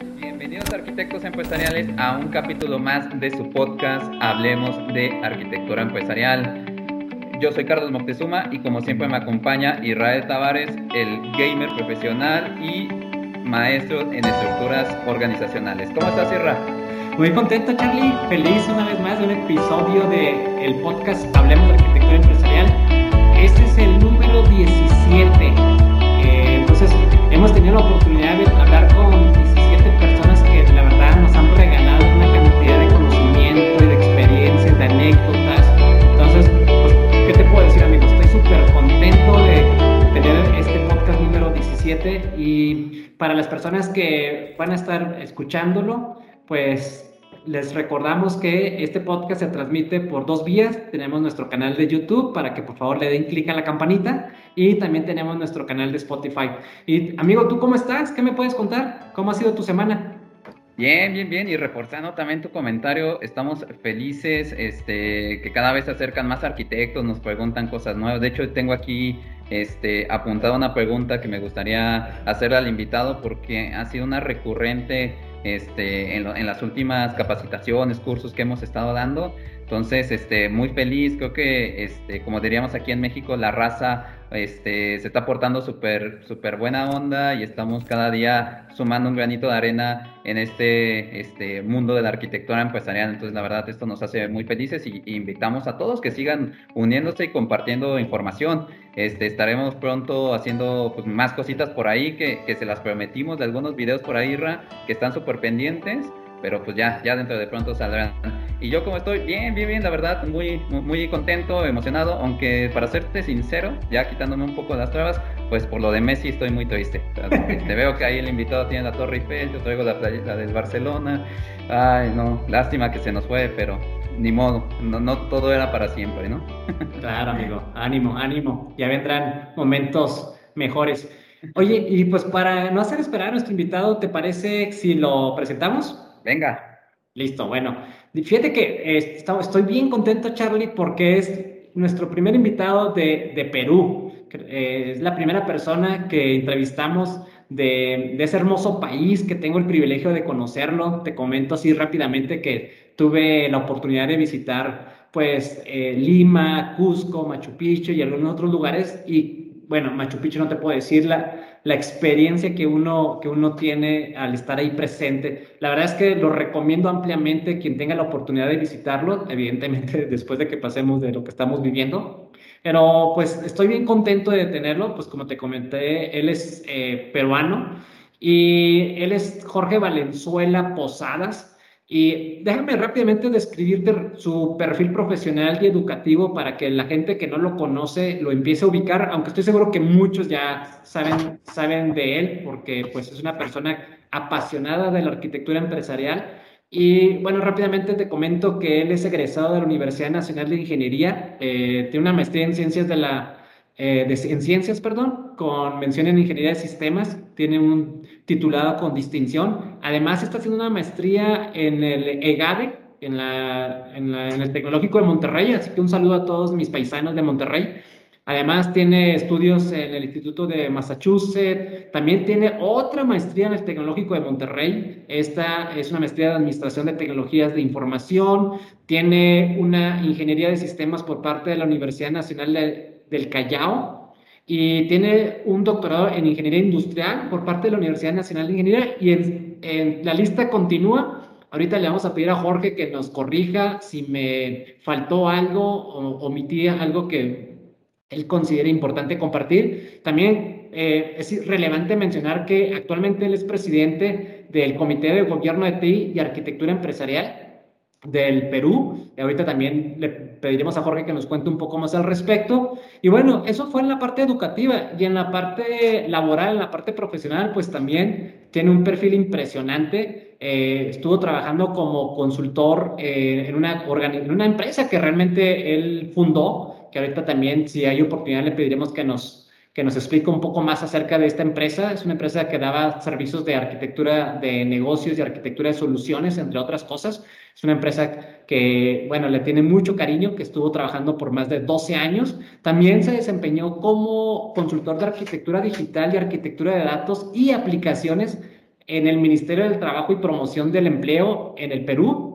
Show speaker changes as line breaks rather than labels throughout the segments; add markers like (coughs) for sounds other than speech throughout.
Bienvenidos arquitectos empresariales a un capítulo más de su podcast Hablemos de Arquitectura Empresarial. Yo soy Carlos Moctezuma y como siempre me acompaña Israel Tavares, el gamer profesional y maestro en estructuras organizacionales. ¿Cómo estás, Israel?
Muy contento, Charlie. Feliz una vez más de un episodio el podcast Hablemos de Arquitectura Empresarial. Este es el número 17. Eh, entonces, hemos tenido la oportunidad de hablar con anécdotas. Entonces, pues, ¿qué te puedo decir, amigos? Estoy súper contento de tener este podcast número 17 y para las personas que van a estar escuchándolo, pues les recordamos que este podcast se transmite por dos vías. Tenemos nuestro canal de YouTube para que por favor le den clic a la campanita y también tenemos nuestro canal de Spotify. Y amigo, ¿tú cómo estás? ¿Qué me puedes contar? ¿Cómo ha sido tu semana?
Bien, bien, bien. Y reportando también tu comentario, estamos felices este, que cada vez se acercan más arquitectos, nos preguntan cosas nuevas. De hecho, tengo aquí este, apuntada una pregunta que me gustaría hacer al invitado porque ha sido una recurrente este, en, las últimas capacitaciones, cursos que hemos estado dando. Entonces, este, muy feliz, creo que, este, como diríamos aquí en México, la raza este, se está portando súper super buena onda y estamos cada día sumando un granito de arena en este, este mundo de la arquitectura empresarial. Entonces, la verdad, esto nos hace muy felices y, invitamos a todos que sigan uniéndose y compartiendo información. Este, estaremos pronto haciendo pues, más cositas por ahí que, que se las prometimos de algunos videos por ahí, Ra, que están súper pendientes pero pues ya, ya dentro de pronto saldrán. Y yo como estoy bien, bien, bien, la verdad, muy, muy contento, emocionado, aunque para serte sincero, ya quitándome un poco las trabas, pues por lo de Messi estoy muy triste. (laughs) Te veo que ahí el invitado tiene la Torre Eiffel, yo traigo la playa del Barcelona. Ay, no, lástima que se nos fue, pero ni modo, no, no todo era para siempre, ¿no? (laughs)
claro, amigo, ánimo, ánimo, ya vendrán momentos mejores. Oye, y pues para no hacer esperar a nuestro invitado, ¿te parece si lo presentamos?
Venga.
Listo, bueno. Fíjate que estoy bien contento, Charlie, porque es nuestro primer invitado de, Perú. Eh, es la primera persona que entrevistamos de, ese hermoso país que tengo el privilegio de conocerlo. Te comento así rápidamente que tuve la oportunidad de visitar pues eh, Lima, Cusco, Machu Picchu y algunos otros lugares y bueno, Machu Picchu no te puedo decir la, la experiencia que uno, que uno tiene al estar ahí presente. La verdad es que lo recomiendo ampliamente quien tenga la oportunidad de visitarlo, evidentemente (laughs) después de que pasemos de lo que estamos viviendo. Pero pues estoy bien contento de tenerlo, pues como te comenté, él es eh, peruano y él es Jorge Valenzuela Posadas. Y déjame rápidamente describirte su perfil profesional y educativo para que la gente que no lo conoce lo empiece a ubicar, aunque estoy seguro que muchos ya saben, saben de él, porque pues es una persona apasionada de la arquitectura empresarial. Y bueno, rápidamente te comento que él es egresado de la Universidad Nacional de Ingeniería, eh, tiene una maestría en ciencias de la eh, en ciencias, perdón, con mención en ingeniería de sistemas, tiene un titulado con distinción. Además, está haciendo una maestría en el EGADE, en, la, en, el Tecnológico de Monterrey, así que un saludo a todos mis paisanos de Monterrey. Además, tiene estudios en el Instituto de Massachusetts. También tiene otra maestría en el Tecnológico de Monterrey. Esta es una maestría de Administración de Tecnologías de Información. Tiene una ingeniería de sistemas por parte de la Universidad Nacional de del Callao y tiene un doctorado en ingeniería industrial por parte de la Universidad Nacional de Ingeniería y en, la lista continúa. Ahorita le vamos a pedir a Jorge que nos corrija si me faltó algo o omití algo que él considere importante compartir. También eh, es relevante mencionar que actualmente él es presidente del Comité de Gobierno de TI y Arquitectura Empresarial del Perú. Y ahorita también le pediremos a Jorge que nos cuente un poco más al respecto. Y bueno, eso fue en la parte educativa y en la parte laboral, en la parte profesional, pues también tiene un perfil impresionante. Eh, estuvo trabajando como consultor eh, en, una en una empresa que realmente él fundó, que ahorita también, si hay oportunidad, le pediremos que nos que nos explique un poco más acerca de esta empresa. Es una empresa que daba servicios de arquitectura de negocios y arquitectura de soluciones, entre otras cosas. Es una empresa que, bueno, le tiene mucho cariño, que estuvo trabajando por más de 12 años. También se desempeñó como consultor de arquitectura digital y arquitectura de datos y aplicaciones en el Ministerio del Trabajo y Promoción del Empleo en el Perú.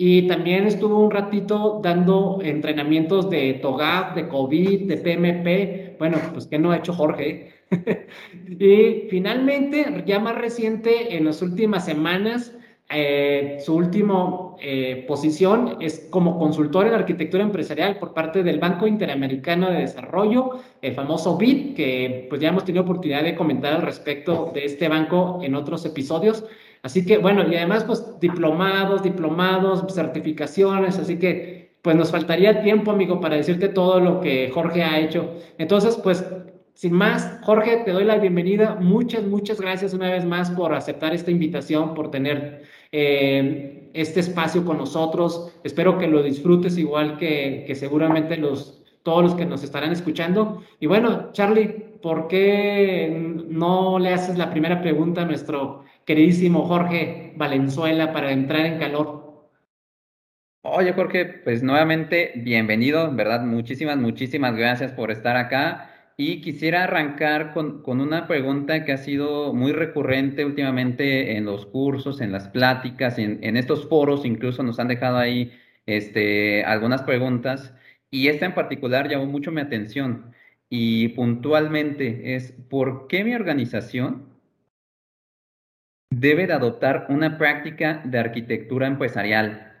Y también estuvo un ratito dando entrenamientos de TOGAF, de COVID, de PMP. Bueno, pues que no ha hecho Jorge. (laughs) y finalmente, ya más reciente, en las últimas semanas, eh, su última eh, posición es como consultor en arquitectura empresarial por parte del Banco Interamericano de Desarrollo, el famoso BID, que pues ya hemos tenido oportunidad de comentar al respecto de este banco en otros episodios. Así que bueno, y además pues diplomados, diplomados, certificaciones, así que pues nos faltaría tiempo, amigo, para decirte todo lo que Jorge ha hecho. Entonces, pues sin más, Jorge, te doy la bienvenida. Muchas, muchas gracias una vez más por aceptar esta invitación, por tener eh, este espacio con nosotros. Espero que lo disfrutes igual que, que seguramente los, todos los que nos estarán escuchando. Y bueno, Charlie, ¿por qué no le haces la primera pregunta a nuestro queridísimo Jorge Valenzuela para entrar en calor?
Oye, Jorge, pues nuevamente bienvenido, ¿verdad? Muchísimas, muchísimas gracias por estar acá. Y quisiera arrancar con, una pregunta que ha sido muy recurrente últimamente en los cursos, en las pláticas, en, en estos foros, incluso nos han dejado ahí este, algunas preguntas. Y esta en particular llamó mucho mi atención. Y puntualmente es, ¿por qué mi organización debe de adoptar una práctica de arquitectura empresarial?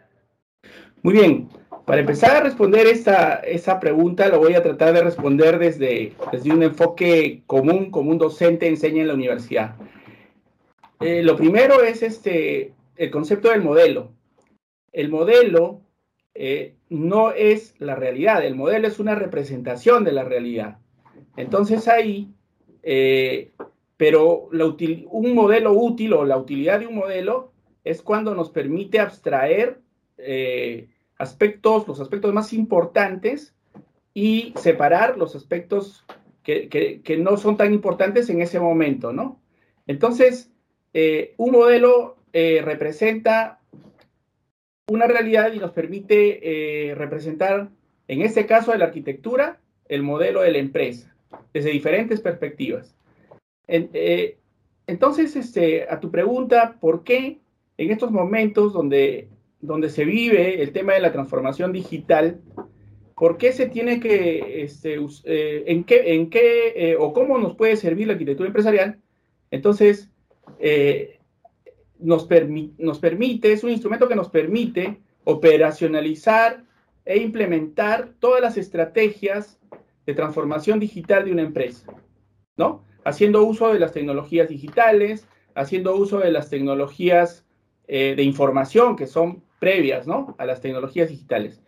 Muy bien, para empezar a responder esa, esa pregunta, lo voy a tratar de responder desde, desde un enfoque común, como un docente enseña en la universidad. Eh, lo primero es este, el concepto del modelo. El modelo eh, no es la realidad, el modelo es una representación de la realidad. Entonces ahí, eh, pero un modelo útil o la utilidad de un modelo es cuando nos permite abstraer aspectos, los aspectos más importantes y separar los aspectos que, no son tan importantes en ese momento, ¿no? Entonces, eh, un modelo eh, representa una realidad y nos permite eh, representar, en este caso de la arquitectura, el modelo de la empresa, desde diferentes perspectivas. entonces, este, a tu pregunta, ¿por qué en estos momentos donde donde se vive el tema de la transformación digital, ¿por qué se tiene que, este, eh, en qué, en qué eh, o cómo nos puede servir la arquitectura empresarial? Entonces, eh, nos, nos permite, es un instrumento que nos permite operacionalizar e implementar todas las estrategias de transformación digital de una empresa, ¿no? Haciendo uso de las tecnologías digitales, haciendo uso de las tecnologías de información que son previas ¿no? a las tecnologías digitales.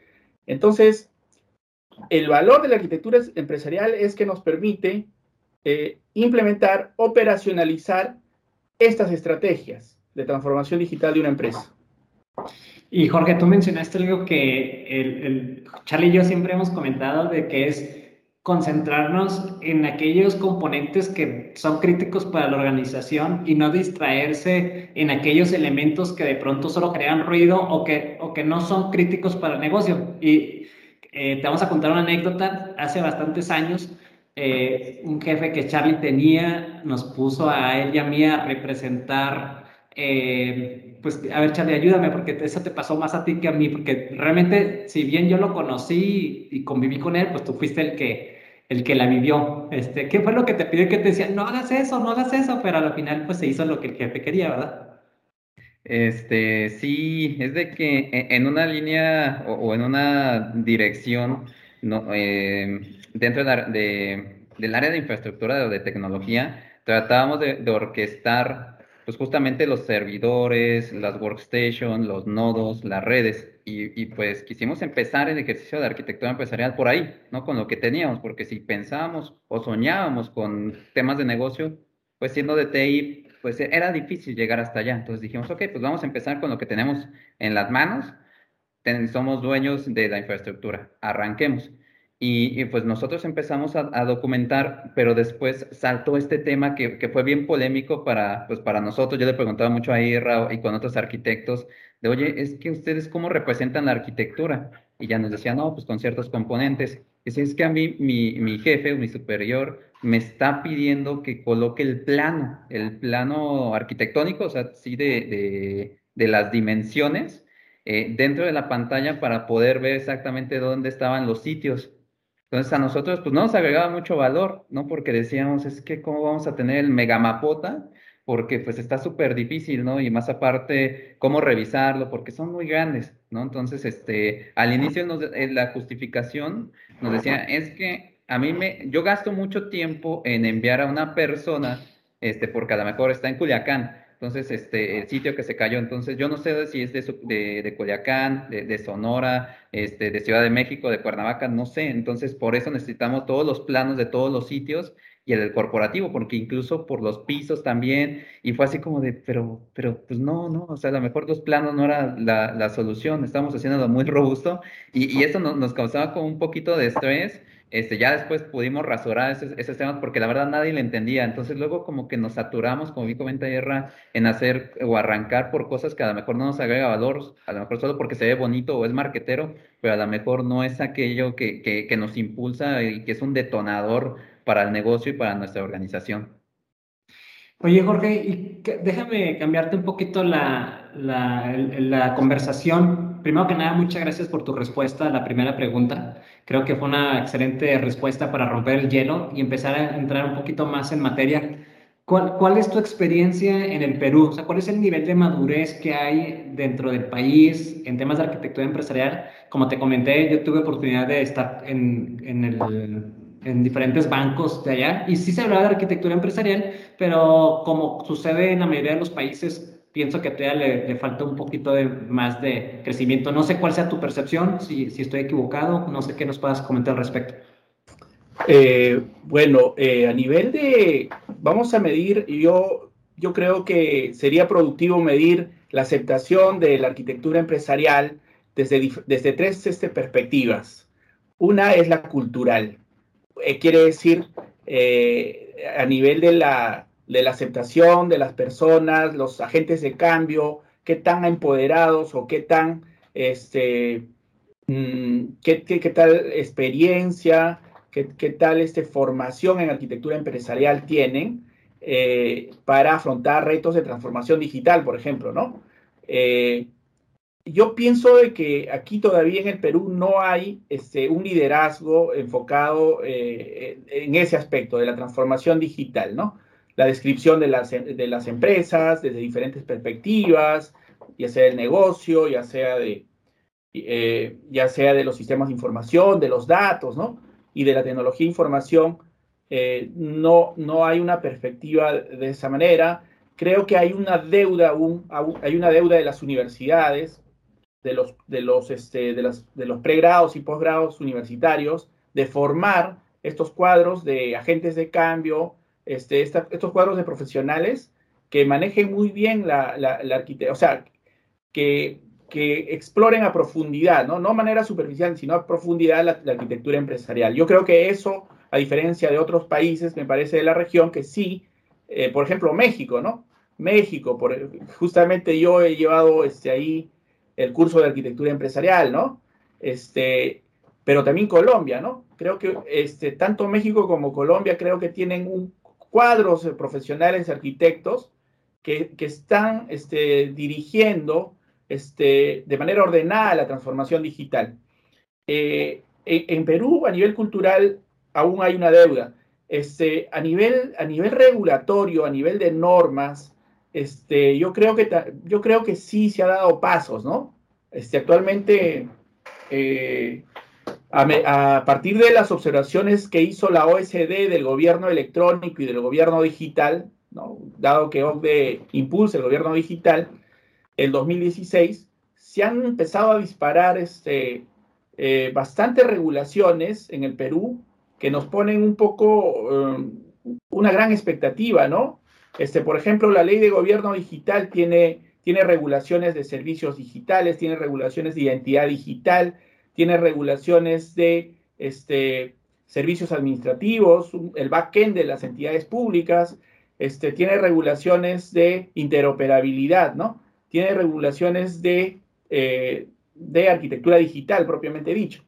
Entonces, el valor de la arquitectura empresarial es que nos permite eh, implementar, operacionalizar estas estrategias de transformación digital de una empresa.
Y Jorge, tú mencionaste algo que el, el Charlie y yo siempre hemos comentado de que es concentrarnos en aquellos componentes que son críticos para la organización y no distraerse en aquellos elementos que de pronto solo crean ruido o que, o que no son críticos para el negocio. Y eh, te vamos a contar una anécdota. Hace bastantes años, eh, un jefe que Charlie tenía nos puso a él y a mí a representar eh, pues, a ver, Charlie, ayúdame, porque eso te pasó más a ti que a mí, porque realmente, si bien yo lo conocí y conviví con él, pues tú fuiste el que, el que la vivió. Este, ¿Qué fue lo que te pidió que te decía? No hagas eso, no hagas eso, pero al final, pues se hizo lo que el jefe quería, ¿verdad?
Este, sí, es de que e, en una línea o, en una dirección, no, eh, dentro de, del área de infraestructura o de tecnología, tratábamos de, de orquestar pues justamente los servidores, las workstations, los nodos, las redes. Y, pues quisimos empezar el ejercicio de arquitectura empresarial por ahí, ¿no? Con lo que teníamos, porque si pensábamos o soñábamos con temas de negocio, pues siendo de TI, pues era difícil llegar hasta allá. Entonces dijimos, ok, pues vamos a empezar con lo que tenemos en las manos. somos dueños de la infraestructura, arranquemos. Y, pues nosotros empezamos a, documentar, pero después saltó este tema que, que, fue bien polémico para, pues para nosotros. Yo le preguntaba mucho a Irra y con otros arquitectos de, oye, es que ustedes cómo representan la arquitectura? Y ya nos decían, no, pues con ciertos componentes. Dice, es que a mí mi, mi jefe mi superior me está pidiendo que coloque el plano, el plano arquitectónico, o sea, sí de, de, las dimensiones eh, dentro de la pantalla para poder ver exactamente dónde estaban los sitios. Entonces a nosotros pues no nos agregaba mucho valor, ¿no? Porque decíamos, es que cómo vamos a tener el megamapota, porque pues está súper difícil, ¿no? Y más aparte, cómo revisarlo, porque son muy grandes, ¿no? Entonces, este, al inicio nos, en la justificación nos decía, es que a mí me, yo gasto mucho tiempo en enviar a una persona, este, porque a lo mejor está en Culiacán, entonces, este, el sitio que se cayó, entonces yo no sé si es de, de, de Culiacán, de, de, Sonora, este, de Ciudad de México, de Cuernavaca, no sé, entonces por eso necesitamos todos los planos de todos los sitios y el del corporativo, porque incluso por los pisos también, y fue así como de, pero, pero, pues no, no, o sea, a lo mejor los planos no era la, la solución, estamos haciéndolo muy robusto, y, y eso nos, nos causaba como un poquito de estrés, este, ya después pudimos rasurar esos, temas porque la verdad nadie le entendía. Entonces luego como que nos saturamos, como vi comenta Guerra, en hacer o arrancar por cosas que a lo mejor no nos agrega valor, a lo mejor solo porque se ve bonito o es marquetero, pero a lo mejor no es aquello que, que, nos impulsa y que es un detonador para el negocio y para nuestra organización.
Oye, Jorge, y déjame cambiarte un poquito la, la, conversación. Primero que nada, muchas gracias por tu respuesta a la primera pregunta. Creo que fue una excelente respuesta para romper el hielo y empezar a entrar un poquito más en materia. ¿Cuál, ¿Cuál, es tu experiencia en el Perú? O sea, ¿cuál es el nivel de madurez que hay dentro del país en temas de arquitectura empresarial? Como te comenté, yo tuve oportunidad de estar en, en el en diferentes bancos de allá y sí se hablaba de arquitectura empresarial, pero como sucede en la mayoría de los países, pienso que todavía le, le falta un poquito de, más de crecimiento. No sé cuál sea tu percepción, si, estoy equivocado, no sé qué nos puedas comentar al respecto.
Eh, bueno, eh, a nivel de, vamos a medir, yo, yo creo que sería productivo medir la aceptación de la arquitectura empresarial desde, desde tres este, perspectivas. Una es la cultural, eh, quiere decir a nivel de la, de la aceptación de las personas, los agentes de cambio, qué tan empoderados o qué tan, este, mm, qué, tal experiencia, qué, qué, tal este, formación en arquitectura empresarial tienen eh, para afrontar retos de transformación digital, por ejemplo, ¿no? Eh, yo pienso de que aquí todavía en el Perú no hay este, un liderazgo enfocado eh, en ese aspecto de la transformación digital, ¿no? La descripción de las, de las empresas desde diferentes perspectivas, ya sea del negocio, ya sea de, eh, ya sea de los sistemas de información, de los datos, ¿no? Y de la tecnología de información, eh, no, no hay una perspectiva de esa manera. Creo que hay una deuda, un, hay una deuda de las universidades de los, de los, este, de las, de los pregrados y posgrados universitarios de formar estos cuadros de agentes de cambio, este, estos cuadros de profesionales que manejen muy bien la, la, la arquitectura, o sea, que, que, exploren a profundidad, ¿no? No manera superficial, sino a profundidad la, la, arquitectura empresarial. Yo creo que eso, a diferencia de otros países, me parece de la región, que sí, eh, por ejemplo, México, ¿no? México, por, justamente yo he llevado este, ahí el curso de arquitectura empresarial, ¿no? Este, pero también Colombia, ¿no? Creo que este, tanto México como Colombia creo que tienen un cuadros de profesionales arquitectos que, que están este, dirigiendo este, de manera ordenada la transformación digital. Eh, en, Perú, a nivel cultural, aún hay una deuda. Este, a, nivel, a nivel regulatorio, a nivel de normas, este, yo, creo que, yo creo que sí se ha dado pasos, ¿no? Este, actualmente, eh, a, partir de las observaciones que hizo la OSD del gobierno electrónico y del gobierno digital, dado que OCDE impulsa el gobierno digital, el 2016, se han empezado a disparar este, eh, bastantes regulaciones en el Perú que nos ponen un poco, um, una gran expectativa, ¿no? Este, por ejemplo, la ley de gobierno digital tiene regulaciones de servicios digitales, tiene regulaciones de identidad digital, tiene regulaciones de este, servicios administrativos, el backend de las entidades públicas, este, tiene regulaciones de interoperabilidad, ¿no? Tiene regulaciones de, eh, arquitectura digital, propiamente dicho.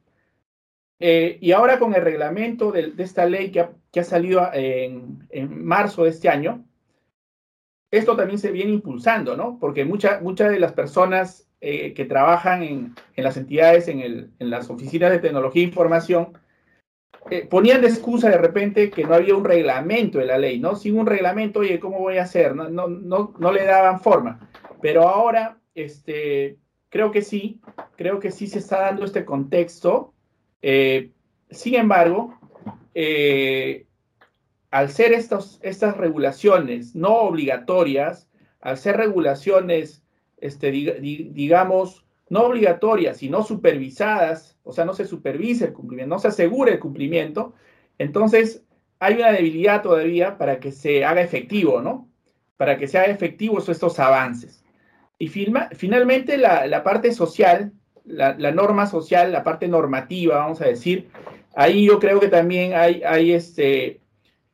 eh, y ahora con el reglamento de, esta ley que ha, salido en, marzo de este año, esto también se viene impulsando, ¿no? Porque muchas de las personas eh, que trabajan en, las entidades, en, las oficinas de tecnología e información, eh, ponían de excusa de repente que no había un reglamento de la ley, ¿no? Sin un reglamento, oye, ¿cómo voy a hacer? No, no, no, no le daban forma. Pero ahora, este, creo que sí, creo que sí se está dando este contexto eh, sin embargo, al ser estos, estas regulaciones no obligatorias, al ser regulaciones, este, digamos, no obligatorias, sino supervisadas, o sea, no se supervisa el cumplimiento, no se asegura el cumplimiento, entonces hay una debilidad todavía para que se haga efectivo, ¿no? Para que se haga efectivos estos avances. Y finalmente la, la parte social la, norma social, la parte normativa, vamos a decir, ahí yo creo que también hay, hay este,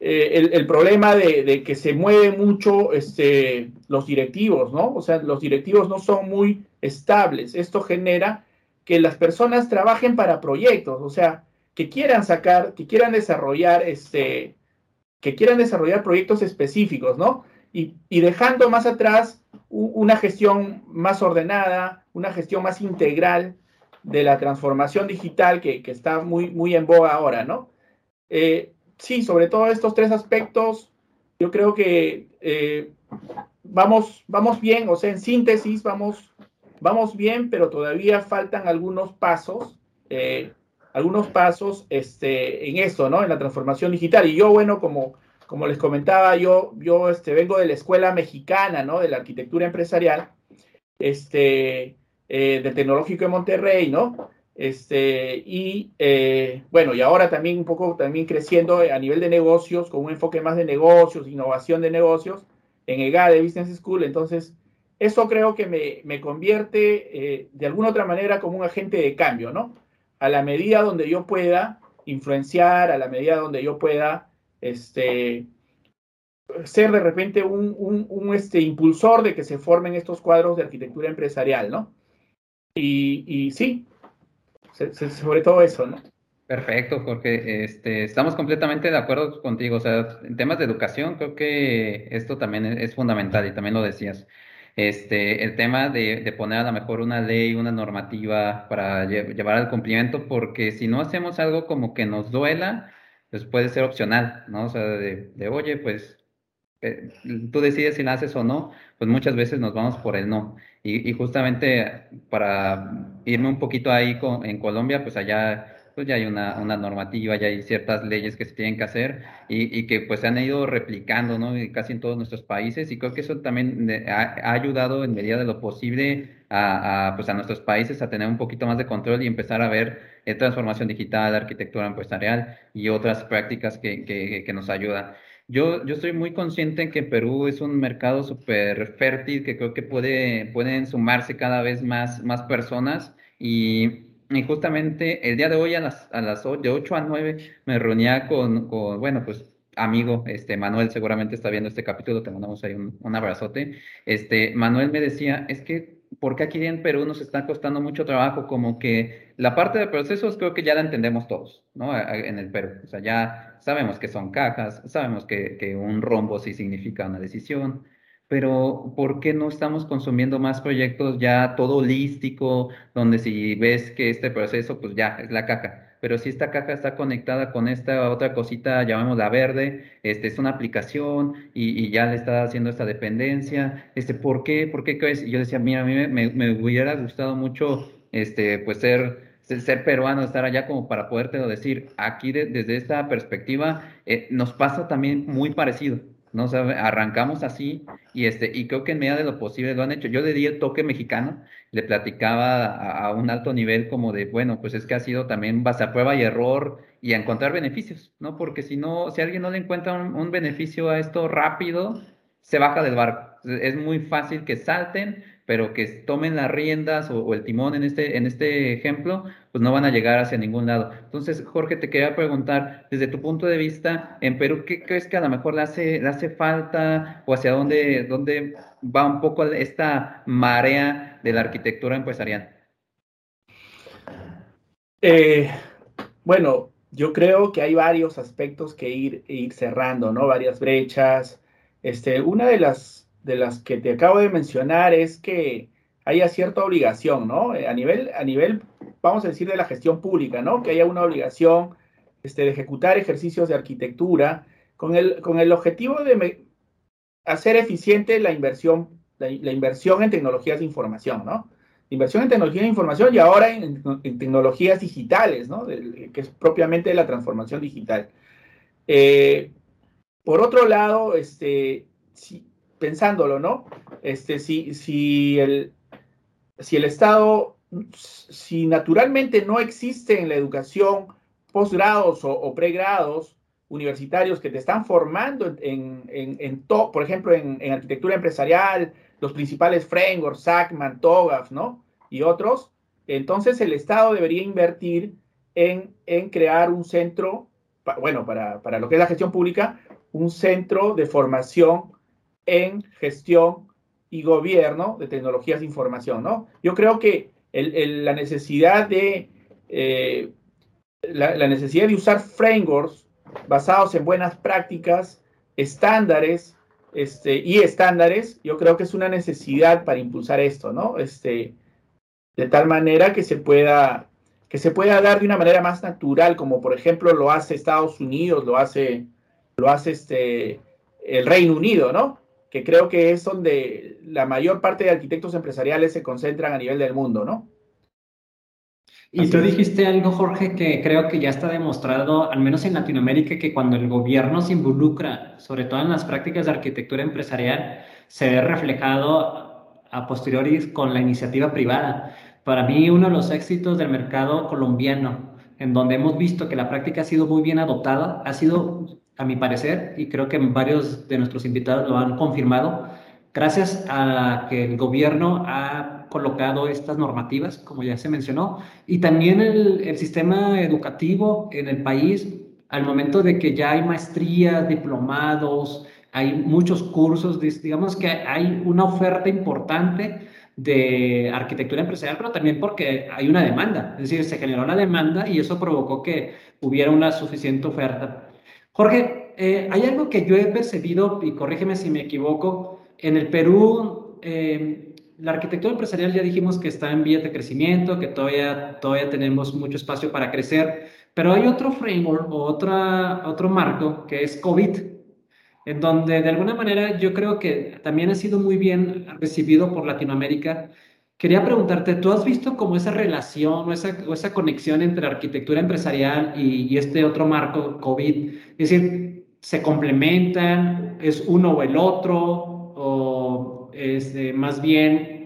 eh, el, problema de, que se mueven mucho este, los directivos, ¿no? O sea, los directivos no son muy estables. Esto genera que las personas trabajen para proyectos, o sea, que quieran sacar, que quieran desarrollar, este, que quieran desarrollar proyectos específicos, ¿no? Y, dejando más atrás una gestión más ordenada, una gestión más integral de la transformación digital que, está muy, muy en boga ahora, ¿no? Eh, sí, sobre todo estos tres aspectos, yo creo que eh, vamos, vamos bien, o sea, en síntesis, vamos, vamos bien, pero todavía faltan algunos pasos, eh, algunos pasos este, en esto, ¿no? En la transformación digital. Y yo, bueno, como como les comentaba, yo, yo este, vengo de la escuela mexicana, ¿no? De la arquitectura empresarial, este, eh, del Tecnológico de Monterrey, ¿no? Este, y eh, bueno, y ahora también un poco también creciendo a nivel de negocios, con un enfoque más de negocios, innovación de negocios, en EGADE Business School. Entonces, eso creo que me, me convierte eh, de alguna otra manera como un agente de cambio, ¿no? A la medida donde yo pueda influenciar, a la medida donde yo pueda este, ser de repente un, este, impulsor de que se formen estos cuadros de arquitectura empresarial, ¿no? Y, sí, sobre todo eso, ¿no?
Perfecto, Jorge. Este, estamos completamente de acuerdo contigo. O sea, en temas de educación, creo que esto también es fundamental y también lo decías. Este, el tema de, poner a lo mejor una ley, una normativa para llevar al cumplimiento, porque si no hacemos algo como que nos duela, pues puede ser opcional, ¿no? O sea, de, oye, pues eh, tú decides si la haces o no, pues muchas veces nos vamos por el no. Y, justamente para irme un poquito ahí en Colombia, pues allá pues ya hay una, normativa, ya hay ciertas leyes que se tienen que hacer y, que pues se han ido replicando, ¿no? casi en todos nuestros países y creo que eso también ha, ayudado en medida de lo posible a, pues a nuestros países a tener un poquito más de control y empezar a ver eh, transformación digital, arquitectura empresarial y otras prácticas que, que, nos ayudan. Yo, yo estoy muy consciente en que Perú es un mercado súper fértil, que creo que puede, pueden sumarse cada vez más, más personas y y justamente el día de hoy a las, a las de 8 a 9 me reunía con, con, bueno, pues amigo, este Manuel seguramente está viendo este capítulo, te mandamos ahí un, un abrazote. Este, Manuel me decía, es que porque aquí en Perú nos está costando mucho trabajo, como que la parte de procesos creo que ya la entendemos todos, ¿no? En el Perú. O sea, ya sabemos que son cajas, sabemos que, que un rombo sí significa una decisión, pero ¿por qué no estamos consumiendo más proyectos ya todo holístico, donde si ves que este proceso, pues ya es la caja? Pero si esta caja está conectada con esta otra cosita, llamémosla verde, este es una aplicación y, ya le está haciendo esta dependencia, este, ¿por qué? ¿Por qué crees? Y yo decía, mira, a mí me, hubiera gustado mucho, este, pues ser ser peruano, estar allá como para podértelo decir. Aquí desde esta perspectiva eh, nos pasa también muy parecido. ¿no? arrancamos así y, este, y creo que en medida de lo posible lo han hecho. Yo le di el toque mexicano, le platicaba a, un alto nivel como de, bueno, pues es que ha sido también base a prueba y error y a encontrar beneficios, ¿no? Porque si no, si alguien no le encuentra un beneficio a esto rápido, se baja del barco. Es muy fácil que salten, pero que tomen las riendas o, el timón en este, en este ejemplo, pues no van a llegar hacia ningún lado. Entonces, Jorge, te quería preguntar, desde tu punto de vista, en Perú, ¿qué crees que a lo mejor le hace, le hace falta o hacia dónde, dónde va un poco esta marea de la arquitectura empresarial?
Eh, Bueno, yo creo que hay varios aspectos que ir, ir cerrando, ¿no? Varias brechas. Este, una de las, de las que te acabo de mencionar es que haya cierta obligación, ¿no? A nivel, a nivel, vamos a decir, de la gestión pública, ¿no? Que haya una obligación este, de ejecutar ejercicios de arquitectura con el, con el objetivo de hacer eficiente la inversión, la, inversión en tecnologías de información, ¿no? Inversión en tecnologías de información y ahora en, tecnologías digitales, ¿no? que es propiamente la transformación digital. Eh, por otro lado, este, si, pensándolo, ¿no? Este, si, si, el, si el Estado, si naturalmente no existe en la educación posgrados o, pregrados universitarios que te están formando en, en, por ejemplo, en, arquitectura empresarial, los principales frameworks, SACMAN, TOGAF, ¿no? Y otros, entonces el Estado debería invertir en, crear un centro, bueno, para, para lo que es la gestión pública, un centro de formación en gestión y gobierno de tecnologías de información, ¿no? Yo creo que la necesidad de eh, la, necesidad de usar frameworks basados en buenas prácticas, estándares este, y estándares, yo creo que es una necesidad para impulsar esto, ¿no? Este, de tal manera que se pueda que se pueda dar de una manera más natural, como por ejemplo lo hace Estados Unidos, lo hace, lo hace este, el Reino Unido, ¿no? Que creo que es donde la mayor parte de arquitectos empresariales se concentran a nivel del mundo, ¿no?
Y tú dijiste algo, Jorge, que creo que ya está demostrado, al menos en Latinoamérica, que cuando el gobierno se involucra, sobre todo en las prácticas de arquitectura empresarial, se ve reflejado a posteriori con la iniciativa privada. Para mí, uno de los éxitos del mercado colombiano, en donde hemos visto que la práctica ha sido muy bien adoptada, ha sido, a mi parecer, y creo que varios de nuestros invitados lo han confirmado, gracias a que el gobierno ha colocado estas normativas, como ya se mencionó, y también el, el sistema educativo en el país, al momento de que ya hay maestrías, diplomados, hay muchos cursos, digamos que hay una oferta importante de arquitectura empresarial, pero también porque hay una demanda, es decir, se generó la demanda y eso provocó que hubiera una suficiente oferta. Jorge, eh, hay algo que yo he percibido, y corrígeme si me equivoco, en el Perú eh, la arquitectura empresarial ya dijimos que está en vías de crecimiento, que todavía, todavía tenemos mucho espacio para crecer, pero hay otro framework o otra, otro marco que es COVID, en donde de alguna manera yo creo que también ha sido muy bien recibido por Latinoamérica. Quería preguntarte, ¿tú has visto como esa relación o esa, esa conexión entre arquitectura empresarial y, y este otro marco COVID? Es decir, ¿se complementan? ¿Es uno o el otro? ¿O es más bien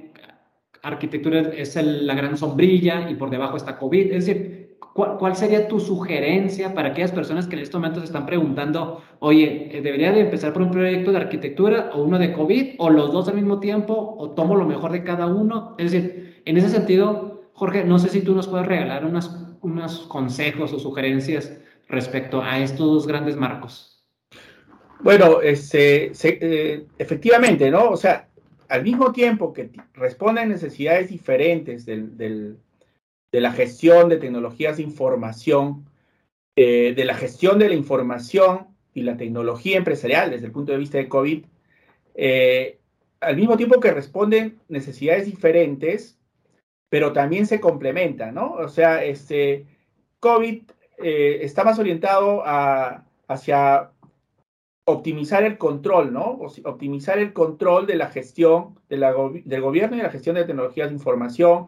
arquitectura es la gran sombrilla y por debajo está COVID. Es decir, ¿cuál, sería tu sugerencia para aquellas personas que en estos momentos se están preguntando, oye, eh, ¿debería de empezar por un proyecto de arquitectura o uno de COVID o los dos al mismo tiempo o tomo lo mejor de cada uno? Es decir, en ese sentido, Jorge, no sé si tú nos puedes regalar unos consejos o sugerencias respecto a estos dos grandes marcos.
Bueno, este, eh, efectivamente, ¿no? O sea, al mismo tiempo que responde a necesidades diferentes de la gestión de tecnologías de información, eh, de la gestión de la información y la tecnología empresarial desde el punto de vista de COVID, eh, al mismo tiempo que responden necesidades diferentes, pero también se complementan, ¿no? O sea, este, COVID eh, está más orientado hacia optimizar el control, ¿no? Optimizar el control de la gestión del gobierno y la gestión de tecnologías de información.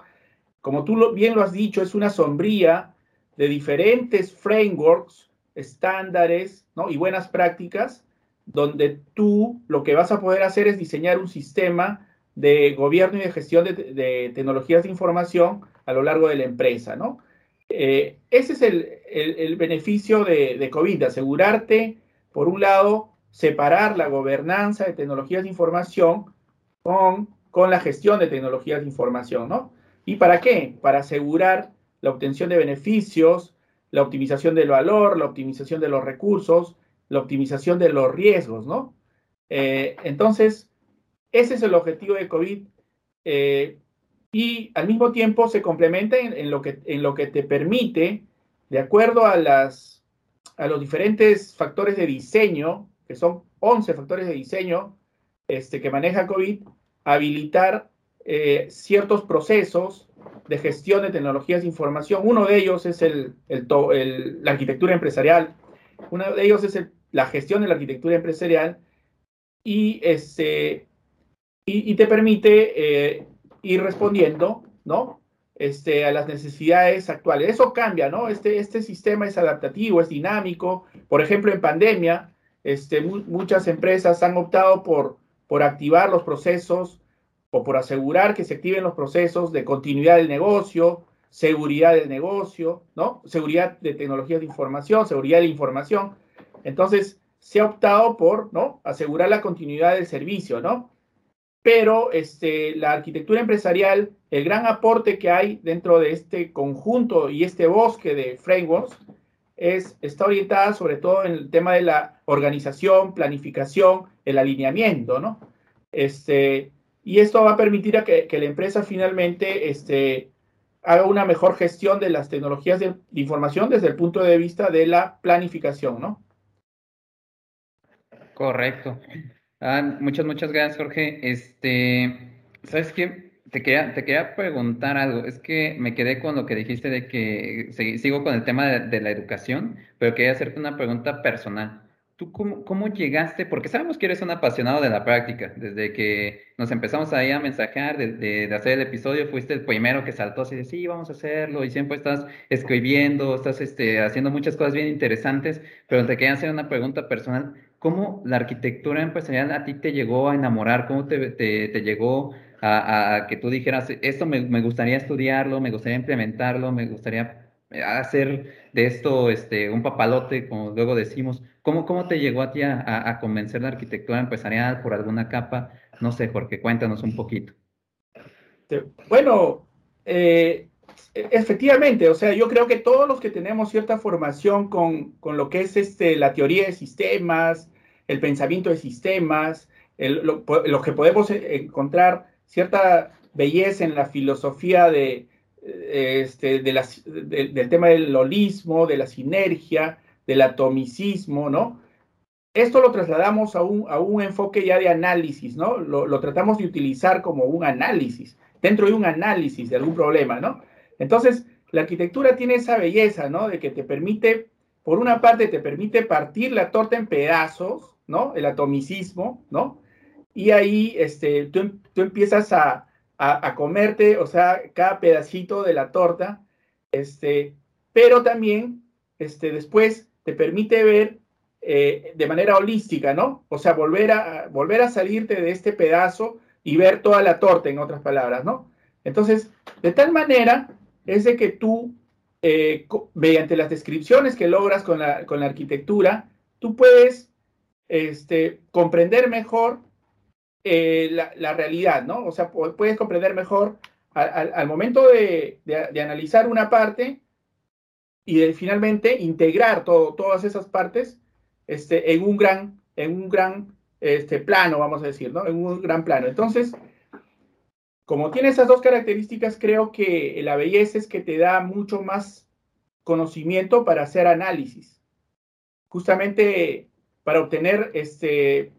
Como tú bien lo has dicho, es una sombría de diferentes frameworks, estándares. Y buenas prácticas, donde tú lo que vas a poder hacer es diseñar un sistema de gobierno y de gestión de, tecnologías de información a lo largo de la empresa, ¿no? Eh, ese es el, beneficio de, de COVID, asegurarte por un lado, separar la gobernanza de tecnologías de información con, la gestión de tecnologías de información. ¿Y para qué? Para asegurar la obtención de beneficios, la optimización del valor, la optimización de los recursos, la optimización de los riesgos, ¿no? Eh, entonces, ese es el objetivo de COVID eh, y al mismo tiempo se complementa en, lo que, en lo que te permite de acuerdo a, las, a los diferentes factores de diseño, que son 11 factores de diseño este, que maneja COVID, habilitar eh, ciertos procesos de gestión de tecnologías de información. Uno de ellos es el, la arquitectura empresarial, uno de ellos es la gestión de la arquitectura empresarial y, este, y, te permite eh, ir respondiendo, ¿no? Este, a las necesidades actuales. Eso cambia, ¿no? Este, este sistema es adaptativo, es dinámico. Por ejemplo, en pandemia, este, muchas empresas han optado por, por activar los procesos o por asegurar que se activen los procesos de continuidad del negocio, seguridad del negocio, ¿no? Seguridad de tecnologías de información, seguridad de información. Entonces, se ha optado por, ¿no? Asegurar la continuidad del servicio, ¿no? Pero este, la arquitectura empresarial, el gran aporte que hay dentro de este conjunto y este bosque de frameworks es, está orientada sobre todo en el tema de la organización, planificación, el alineamiento, ¿no? Este, y esto va a permitir a que, la empresa finalmente este, haga una mejor gestión de las tecnologías de, información desde el punto de vista de la planificación, ¿no?
Correcto. Ah, muchas, muchas gracias, Jorge. Este, ¿sabes qué? Te quería, te quería preguntar algo. Es que me quedé con lo que dijiste de que sigo con el tema de la educación, pero quería hacerte una pregunta personal. ¿Tú cómo, llegaste? Porque sabemos que eres un apasionado de la práctica. Desde que nos empezamos ahí a mensajear de, hacer el episodio, fuiste el primero que saltó así de sí, vamos a hacerlo. Y siempre estás escribiendo, estás este, haciendo muchas cosas bien interesantes. Pero te quería hacer una pregunta personal. ¿Cómo la arquitectura empresarial a ti te llegó a enamorar? ¿Cómo te, te, llegó a, que tú dijeras, esto me, me gustaría estudiarlo, me gustaría implementarlo, me gustaría hacer de esto este, un papalote, como luego decimos. ¿Cómo, cómo te llegó a ti a, convencer la arquitectura empresarial por alguna capa? No sé, Jorge, cuéntanos un poquito.
Bueno, eh, efectivamente, o sea, yo creo que todos los que tenemos cierta formación con, con lo que es este, la teoría de sistemas, el pensamiento de sistemas, lo, que podemos encontrar cierta belleza en la filosofía de, este, del tema del holismo, de la sinergia, del atomicismo, ¿no? Esto lo trasladamos a un, a un enfoque ya de análisis, ¿no? Lo, tratamos de utilizar como un análisis, dentro de un análisis de algún problema, ¿no? Entonces, la arquitectura tiene esa belleza, ¿no? De que te permite, por una parte, te permite partir la torta en pedazos, ¿no? El atomicismo, ¿no? Y ahí este, tú, tú empiezas a, a, comerte, o sea, cada pedacito de la torta, este, pero también este, después te permite ver eh, de manera holística, ¿no? O sea, volver a, volver a salirte de este pedazo y ver toda la torta, en otras palabras, ¿no? Entonces, de tal manera es de que tú, eh, mediante las descripciones que logras con la, con la arquitectura, tú puedes este, comprender mejor eh, la, realidad, ¿no? O sea, puedes comprender mejor al, momento de, analizar una parte y de finalmente integrar todo, todas esas partes este, en un gran, en un gran este, plano, vamos a decir, ¿no? En un gran plano. Entonces, como tiene esas dos características, creo que la belleza es que te da mucho más conocimiento para hacer análisis. Justamente para obtener este,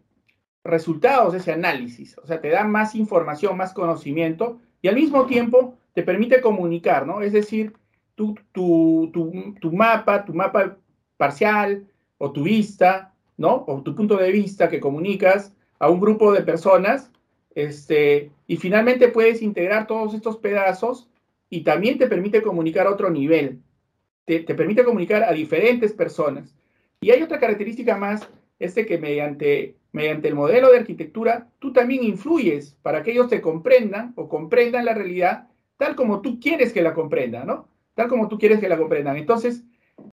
resultados de ese análisis. O sea, te da más información, más conocimiento y al mismo tiempo te permite comunicar, ¿no? Es decir, tu, tu, tu, mapa, tu mapa parcial o tu vista, ¿no? O tu punto de vista que comunicas a un grupo de personas, este, y finalmente puedes integrar todos estos pedazos y también te permite comunicar a otro nivel, te, te permite comunicar a diferentes personas. Y hay otra característica más, es de que mediante mediante el modelo de arquitectura, tú también influyes para que ellos te comprendan o comprendan la realidad tal como tú quieres que la comprendan, ¿no? Tal como tú quieres que la comprendan. Entonces,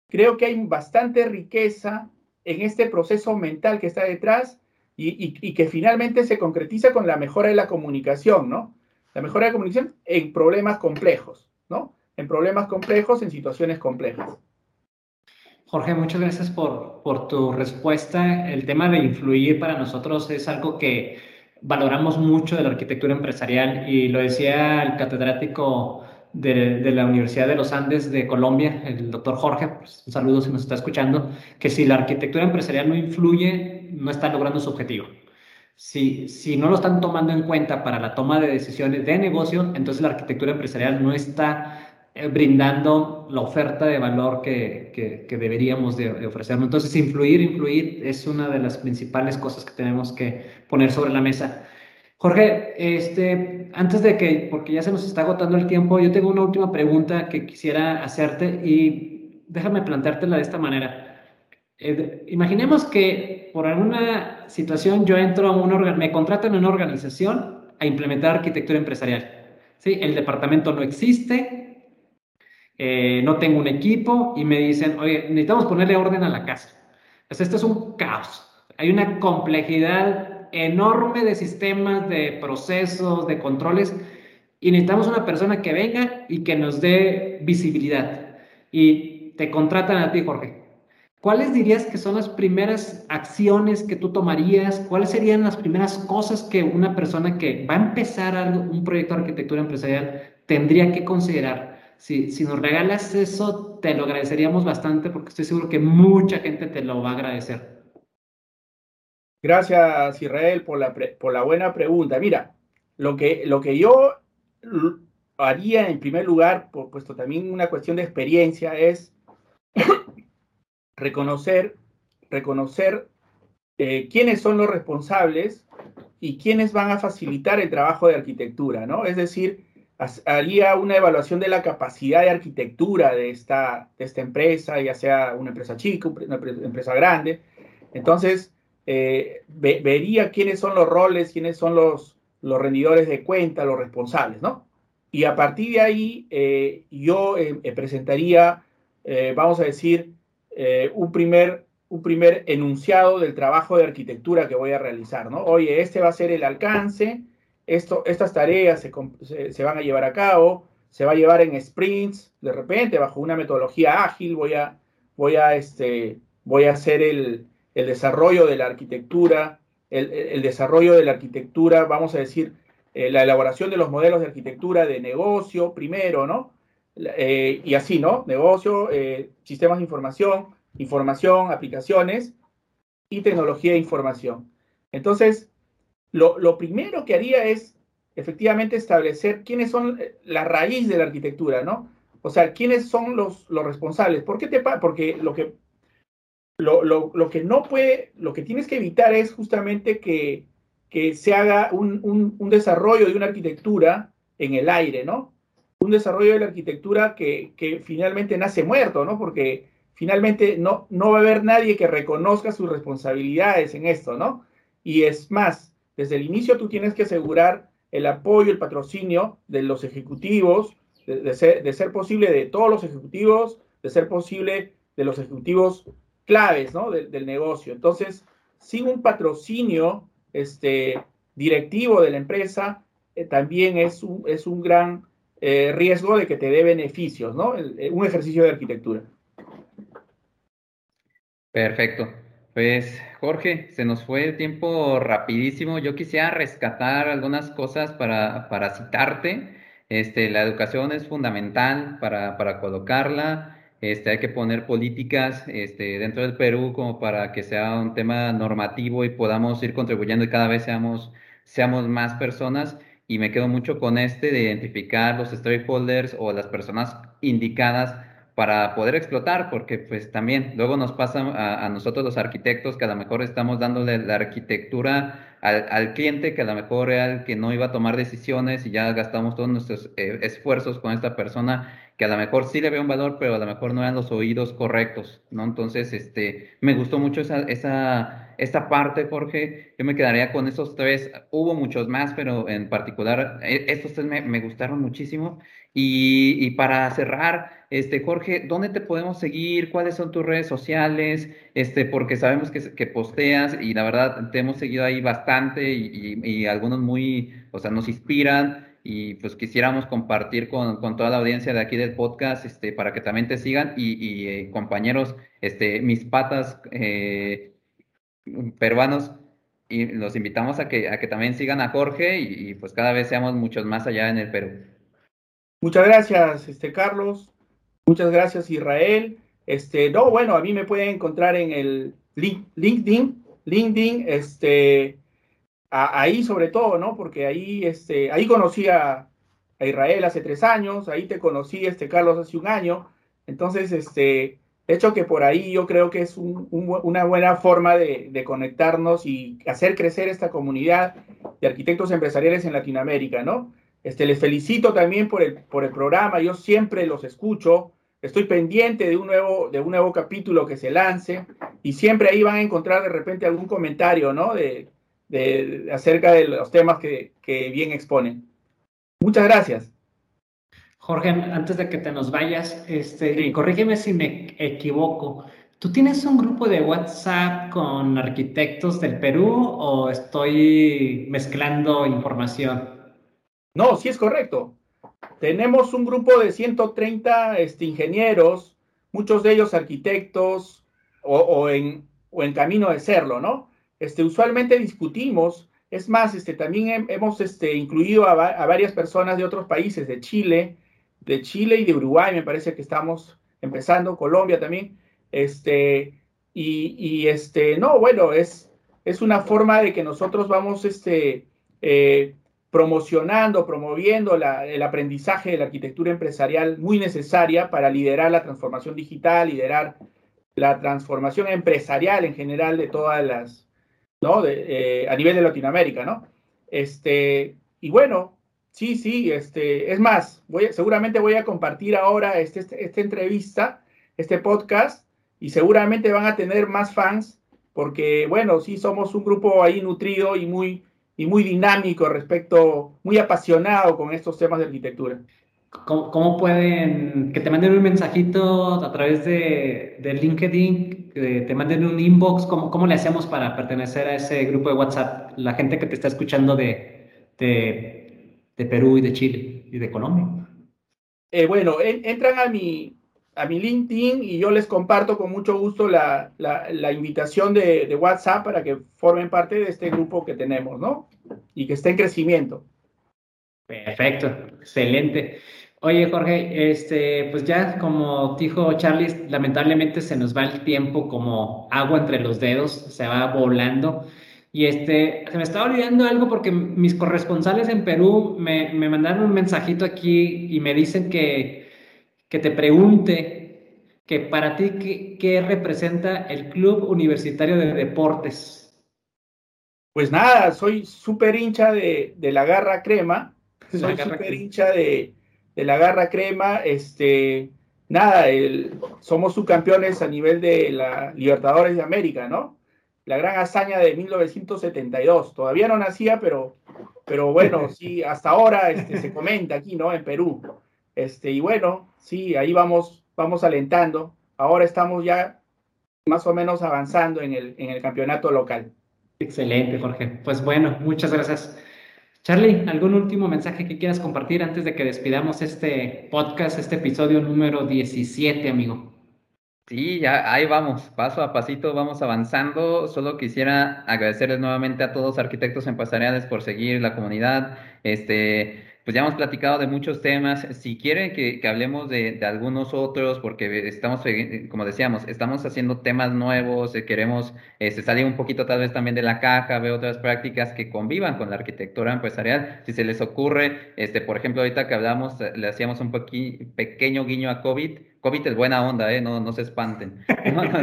creo que hay bastante riqueza en este proceso mental que está detrás y, que finalmente se concretiza con la mejora de la comunicación, ¿no? La mejora de la comunicación en problemas complejos, ¿no? En problemas complejos, en situaciones complejas.
Jorge, muchas gracias por, por tu respuesta. El tema de influir para nosotros es algo que valoramos mucho de la arquitectura empresarial y lo decía el catedrático de, la Universidad de los Andes de Colombia, el doctor Jorge, pues, un saludo si nos está escuchando, que si la arquitectura empresarial no influye, no está logrando su objetivo. Si, si no lo están tomando en cuenta para la toma de decisiones de negocio, entonces la arquitectura empresarial no está brindando la oferta de valor que, que, deberíamos de, de ofrecernos. Entonces, influir, influir es una de las principales cosas que tenemos que poner sobre la mesa. Jorge, este, antes de que, porque ya se nos está agotando el tiempo, yo tengo una última pregunta que quisiera hacerte y déjame planteártela de esta manera. Eh, imaginemos que por alguna situación yo entro a un me contratan en una organización a implementar arquitectura empresarial. ¿sí? El departamento no existe, eh, no tengo un equipo y me dicen, oye, necesitamos ponerle orden a la casa. Pues esto es un caos. Hay una complejidad enorme de sistemas, de procesos, de controles, y necesitamos una persona que venga y que nos dé visibilidad. Y te contratan a ti, Jorge. ¿Cuáles dirías que son las primeras acciones que tú tomarías? ¿Cuáles serían las primeras cosas que una persona que va a empezar algo, un proyecto de arquitectura empresarial tendría que considerar? Si, nos regalas eso, te lo agradeceríamos bastante porque estoy seguro que mucha gente te lo va a agradecer.
Gracias, Israel, por la, por la buena pregunta. Mira, lo que, lo que yo haría en primer lugar, puesto también una cuestión de experiencia, es (coughs) reconocer, reconocer eh, quiénes son los responsables y quiénes van a facilitar el trabajo de arquitectura, ¿no? Es decir, haría una evaluación de la capacidad de arquitectura de esta, de esta empresa, ya sea una empresa chica, una empresa grande. Entonces, eh, vería quiénes son los roles, quiénes son los, los rendidores de cuenta, los responsables, ¿no? Y a partir de ahí eh, yo eh, presentaría, vamos a decir, un, primer, un primer enunciado del trabajo de arquitectura que voy a realizar, ¿no? Oye, este va a ser el alcance, esto, estas tareas se, se, van a llevar a cabo, se va a llevar en sprints, de repente, bajo una metodología ágil, voy a, voy a, este, voy a hacer el, el desarrollo de la arquitectura, el, desarrollo de la arquitectura, vamos a decir, eh, la elaboración de los modelos de arquitectura de negocio primero, ¿no? Eh, y así, ¿no? Negocio, eh, sistemas de información, información, aplicaciones y tecnología de información. Entonces, lo, primero que haría es efectivamente establecer quiénes son la raíz de la arquitectura, ¿no? O sea, quiénes son los, los responsables. ¿Por qué te Porque lo que lo, que no puede, lo que tienes que evitar es justamente que, se haga un, desarrollo de una arquitectura en el aire, ¿no? Un desarrollo de la arquitectura que, finalmente nace muerto, ¿no? Porque finalmente no, no va a haber nadie que reconozca sus responsabilidades en esto, ¿no? Y es más, desde el inicio tú tienes que asegurar el apoyo, el patrocinio de los ejecutivos, de, ser, posible de todos los ejecutivos, de ser posible de los ejecutivos claves del negocio. Entonces, sin un patrocinio este, directivo de la empresa, eh, también es un, es un gran eh, riesgo de que te dé beneficios, ¿no? Eh, un ejercicio de arquitectura.
Perfecto. Pues Jorge, se nos fue el tiempo rapidísimo. Yo quisiera rescatar algunas cosas para, para citarte. Este, la educación es fundamental para, para colocarla. Este, hay que poner políticas este, dentro del Perú como para que sea un tema normativo y podamos ir contribuyendo y cada vez seamos, seamos más personas. Y me quedo mucho con este de identificar los stakeholders o las personas indicadas para poder explotar, porque pues también luego nos pasa a, nosotros los arquitectos que a lo mejor estamos dándole la arquitectura al, al, cliente, que a lo mejor era el que no iba a tomar decisiones y ya gastamos todos nuestros eh, esfuerzos con esta persona que a lo mejor sí le veo un valor, pero a lo mejor no eran los oídos correctos, ¿no? Entonces, este, me gustó mucho esa, esa, esta parte, Jorge. Yo me quedaría con esos tres. Hubo muchos más, pero en particular, e, estos tres me, me gustaron muchísimo. Y, para cerrar, este, Jorge, ¿dónde te podemos seguir? ¿Cuáles son tus redes sociales? Este, porque sabemos que, posteas y la verdad te hemos seguido ahí bastante y, y, y algunos muy, o sea, nos inspiran y pues quisiéramos compartir con, con, toda la audiencia de aquí del podcast este, para que también te sigan y, y eh, compañeros, este, mis patas eh, peruanos, y los invitamos a que, a que también sigan a Jorge y, pues cada vez seamos muchos más allá en el Perú.
Muchas gracias, este, Carlos. Muchas gracias, Israel. Este, no, bueno, a mí me pueden encontrar en el LinkedIn, LinkedIn, este, ahí sobre todo, ¿no? Porque ahí, este, ahí conocí a, Israel hace tres años, ahí te conocí, este, Carlos, hace un año. Entonces, este, de hecho que por ahí yo creo que es una buena forma de, de, conectarnos y hacer crecer esta comunidad de arquitectos empresariales en Latinoamérica, ¿no? Este, les felicito también por el, por el programa, yo siempre los escucho, estoy pendiente de un, nuevo, de un nuevo capítulo que se lance y siempre ahí van a encontrar de repente algún comentario, ¿no? De, de acerca de los temas que, que bien exponen. Muchas gracias.
Jorge, antes de que te nos vayas, este, corrígeme si me equivoco. ¿Tú tienes un grupo de WhatsApp con arquitectos del Perú o estoy mezclando información?
No, sí es correcto. Tenemos un grupo de 130 este, ingenieros, muchos de ellos arquitectos o, en, o, en, camino de serlo, ¿no? Este, usualmente discutimos, es más, este, también hemos este, incluido a, a varias personas de otros países, de Chile, de Chile y de Uruguay, me parece que estamos empezando, Colombia también, este, y, y este, no, bueno, es, es una forma de que nosotros vamos, este, eh, promocionando, promoviendo el aprendizaje de la arquitectura empresarial muy necesaria para liderar la transformación digital, liderar la transformación empresarial en general de todas las, ¿no? De, eh, a nivel de Latinoamérica, ¿no? Este, y bueno, Sí, sí, este, es más, voy, seguramente voy a compartir ahora este, este, esta entrevista, este podcast, y seguramente van a tener más fans, porque, bueno, sí, somos un grupo ahí nutrido y muy, y muy dinámico respecto, muy apasionado con estos temas de arquitectura.
¿Cómo, pueden, que te manden un mensajito a través de, de LinkedIn, que te manden un inbox? ¿Cómo, ¿Cómo le hacemos para pertenecer a ese grupo de WhatsApp? La gente que te está escuchando de, de de Perú y de Chile y de Colombia.
Eh, bueno, entran a mi, a mi LinkedIn y yo les comparto con mucho gusto la, la, invitación de, de, WhatsApp para que formen parte de este grupo que tenemos, ¿no? Y que esté en crecimiento.
Perfecto, excelente. Oye, Jorge, este, pues ya como dijo Charlie, lamentablemente se nos va el tiempo como agua entre los dedos, se va volando. Y este, se me estaba olvidando algo porque mis corresponsales en Perú me, me mandaron un mensajito aquí y me dicen que, que te pregunte que para ti, ¿qué, ¿qué, representa el Club Universitario de Deportes?
Pues nada, soy súper hincha de, de, la Garra Crema. Soy súper hincha de, de, la Garra Crema. Este, nada, el, somos subcampeones a nivel de la Libertadores de América, ¿no? la gran hazaña de 1972. Todavía no nacía, pero, pero bueno, (laughs) sí, hasta ahora este, se comenta aquí, ¿no? En Perú. Este, y bueno, sí, ahí vamos, vamos alentando. Ahora estamos ya más o menos avanzando en el, en el campeonato local.
Excelente, Jorge. Pues bueno, muchas gracias. Charlie, ¿algún último mensaje que quieras compartir antes de que despidamos este podcast, este episodio número 17, amigo?
Sí, ya ahí vamos, paso a pasito vamos avanzando. Solo quisiera agradecerles nuevamente a todos los arquitectos empresariales por seguir la comunidad. Este, pues ya hemos platicado de muchos temas. Si quieren que, hablemos de, algunos otros, porque estamos, eh, como decíamos, estamos haciendo temas nuevos, eh, queremos este, salir un poquito tal vez también de la caja, ver otras prácticas que convivan con la arquitectura empresarial. Si se les ocurre, este, por ejemplo, ahorita que hablamos, eh, le hacíamos un pequeño guiño a COVID. COVID es buena onda, ¿eh? no, no se espanten. (laughs)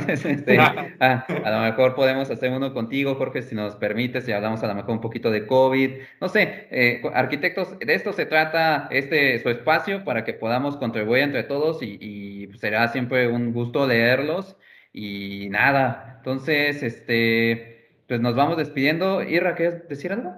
Este, ah, a, lo mejor podemos hacer uno contigo, Jorge, si nos permites, y hablamos a lo mejor un poquito de COVID. No sé, arquitectos de esto se trata este su espacio para que podamos contribuir entre todos y, será siempre un gusto leerlos y nada. Entonces, este, pues nos vamos despidiendo. Irra, ¿quieres decir algo?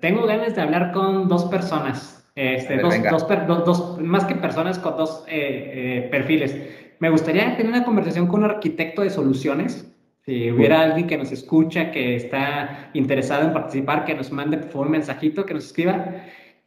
Tengo ganas de hablar con dos personas. Este, dos, dos, más que personas con dos eh, eh, perfiles. Me gustaría tener una conversación con un arquitecto de soluciones. Si hubiera alguien que nos escucha, que está interesado en participar, que nos mande por un mensajito, que nos escriba.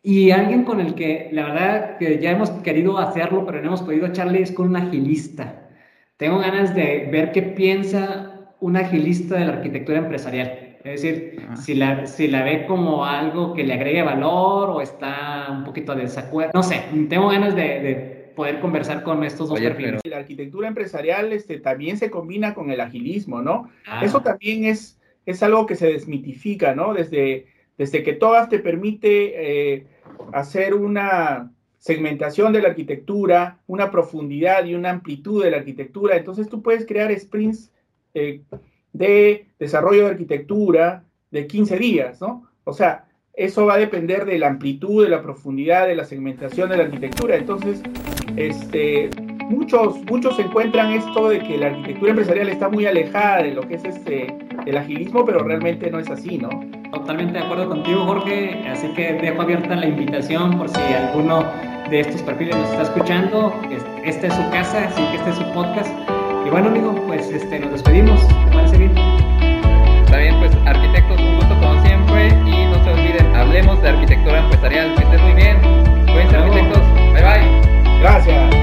Y alguien con el que la verdad que ya hemos querido hacerlo, pero no hemos podido echarle es con un agilista. Tengo ganas de ver qué piensa un agilista de la arquitectura empresarial. Es decir, si la, si la ve como algo que le agregue valor o está un poquito de desacuerdo. No sé, tengo ganas de, poder conversar con estos dos perfiles.
La arquitectura empresarial este, también se combina con el agilismo, ¿no? Ah. Eso también es, es algo que se desmitifica, ¿no? Desde, desde que todas te permite eh, hacer una segmentación de la arquitectura, una profundidad y una amplitud de la arquitectura. Entonces tú puedes crear sprints eh, de desarrollo de arquitectura de 15 días, ¿no? O sea, eso va a depender de la amplitud, de la profundidad, de la segmentación de la arquitectura. Entonces, este, muchos, muchos encuentran esto de que la arquitectura empresarial está muy alejada de lo que es este, el agilismo, pero realmente no es así, ¿no?
Totalmente de acuerdo contigo, Jorge. Así que dejo abierta la invitación por si alguno de estos perfiles nos está escuchando. Esta es su casa, así que este es su podcast. Y bueno, amigo, pues este, nos despedimos. ¿Te parece bien?
Está bien, pues arquitectos, un gusto como siempre. Y no se olviden, hablemos de arquitectura empresarial. Que estén muy bien. Cuídense, arquitectos. Bye bye. Gracias.